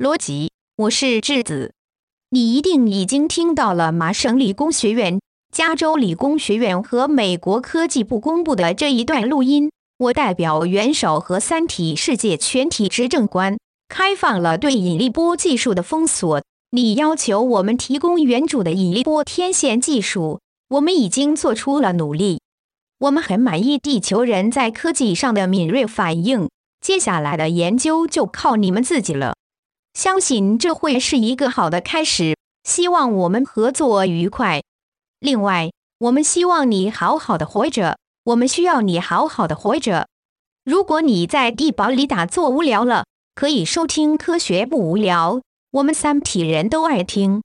罗辑，我是智子。你一定已经听到了麻省理工学院、加州理工学院和美国科技部公布的这一段录音。我代表元首和三体世界全体执政官，开放了对引力波技术的封锁。你要求我们提供援助的引力波天线技术，我们已经做出了努力。我们很满意地球人在科技上的敏锐反应。接下来的研究就靠你们自己了。相信这会是一个好的开始。希望我们合作愉快。另外，我们希望你好好的活着。我们需要你好好的活着。如果你在地堡里打坐无聊了，可以收听科学不无聊。我们三体人都爱听。